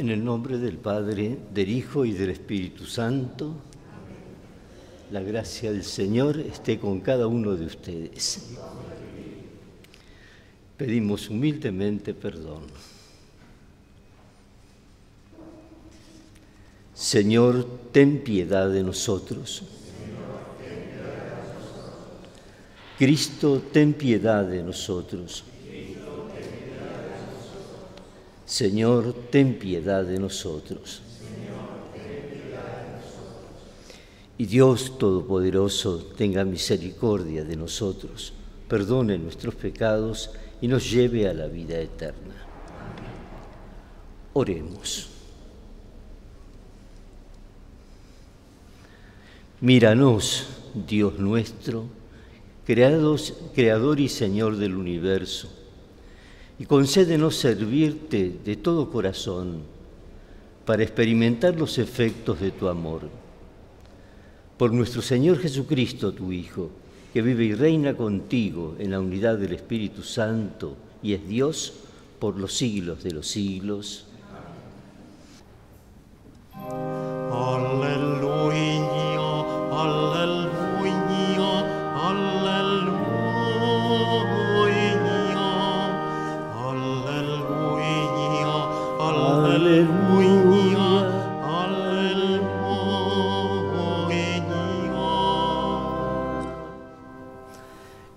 En el nombre del Padre, del Hijo y del Espíritu Santo, la gracia del Señor esté con cada uno de ustedes. Pedimos humildemente perdón. Señor, ten piedad de nosotros. Cristo, ten piedad de nosotros. Señor, ten piedad de nosotros. Y Dios Todopoderoso tenga misericordia de nosotros, perdone nuestros pecados y nos lleve a la vida eterna. Oremos. Míranos, Dios nuestro, creados, creador y Señor del universo y concédenos servirte de todo corazón para experimentar los efectos de tu amor. Por nuestro Señor Jesucristo, tu Hijo, que vive y reina contigo en la unidad del Espíritu Santo y es Dios por los siglos de los siglos.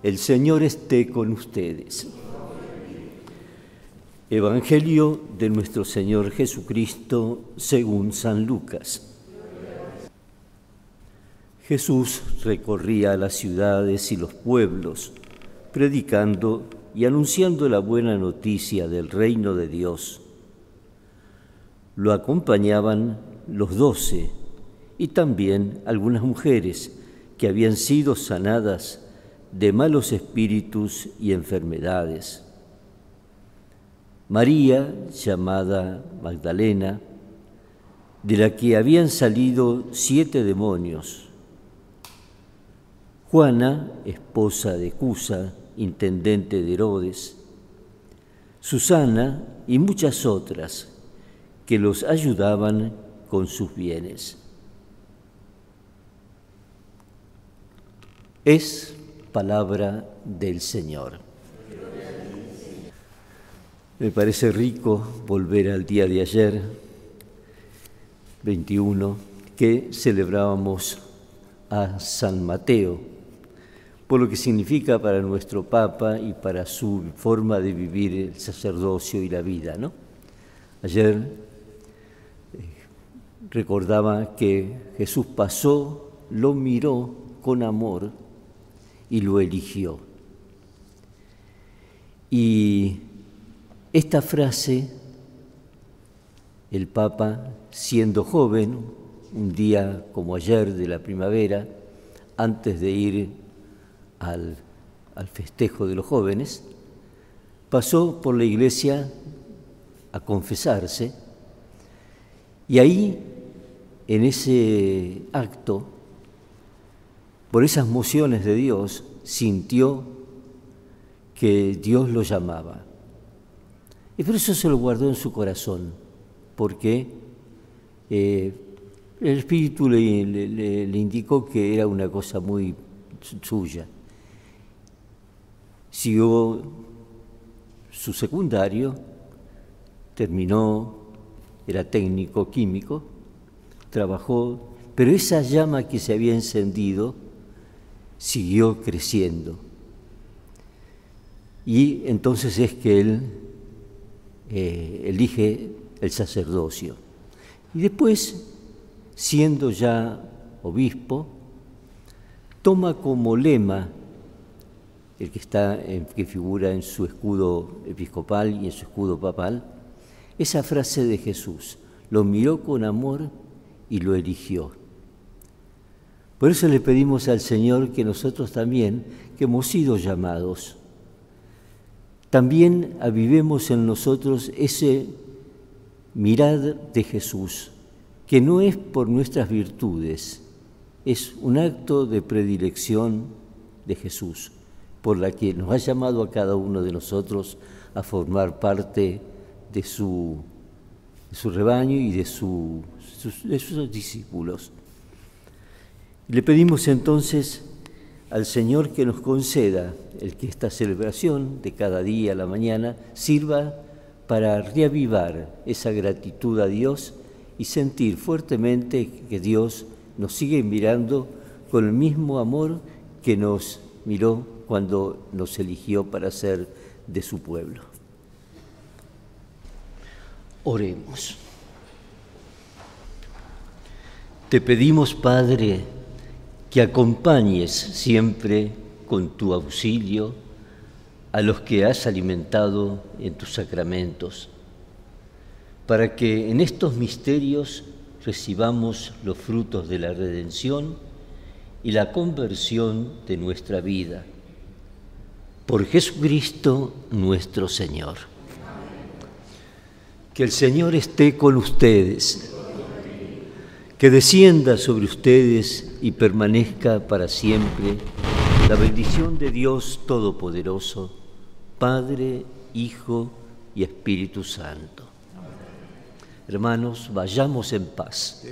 El Señor esté con ustedes. Evangelio de nuestro Señor Jesucristo según San Lucas. Jesús recorría las ciudades y los pueblos, predicando y anunciando la buena noticia del reino de Dios. Lo acompañaban los doce y también algunas mujeres que habían sido sanadas de malos espíritus y enfermedades. María, llamada Magdalena, de la que habían salido siete demonios. Juana, esposa de Cusa, intendente de Herodes. Susana y muchas otras que los ayudaban con sus bienes. Es palabra del Señor. Me parece rico volver al día de ayer, 21, que celebrábamos a San Mateo, por lo que significa para nuestro Papa y para su forma de vivir el sacerdocio y la vida. ¿no? Ayer recordaba que Jesús pasó, lo miró con amor y lo eligió. Y esta frase, el Papa, siendo joven, un día como ayer de la primavera, antes de ir al, al festejo de los jóvenes, pasó por la iglesia a confesarse y ahí, en ese acto, por esas mociones de Dios, sintió que Dios lo llamaba. Y por eso se lo guardó en su corazón, porque eh, el Espíritu le, le, indicó que era una cosa muy suya. Siguió su secundario, terminó, era técnico químico, trabajó, pero esa llama que se había encendido siguió creciendo. Y entonces es que él eh, elige el sacerdocio. Y después, siendo ya obispo, toma como lema, el que, está, que figura en su escudo episcopal y en su escudo papal, esa frase de Jesús, lo miró con amor y lo eligió. Por eso le pedimos al Señor que nosotros también, que hemos sido llamados, también avivemos en nosotros ese mirad de Jesús, que no es por nuestras virtudes, es un acto de predilección de Jesús, por la que nos ha llamado a cada uno de nosotros a formar parte de su, de su rebaño y de, sus, de sus discípulos. Le pedimos entonces al Señor que nos conceda el que esta celebración de cada día a la mañana sirva para reavivar esa gratitud a Dios y sentir fuertemente que Dios nos sigue mirando con el mismo amor que nos miró cuando nos eligió para ser de su pueblo. Oremos. Te pedimos, Padre, que acompañes siempre con tu auxilio a los que has alimentado en tus sacramentos, para que en estos misterios recibamos los frutos de la redención y la conversión de nuestra vida. Por Jesucristo nuestro Señor. Que el Señor esté con ustedes, que descienda sobre ustedes y permanezca para siempre la bendición de Dios Todopoderoso, Padre, Hijo y Espíritu Santo. Hermanos, vayamos en paz.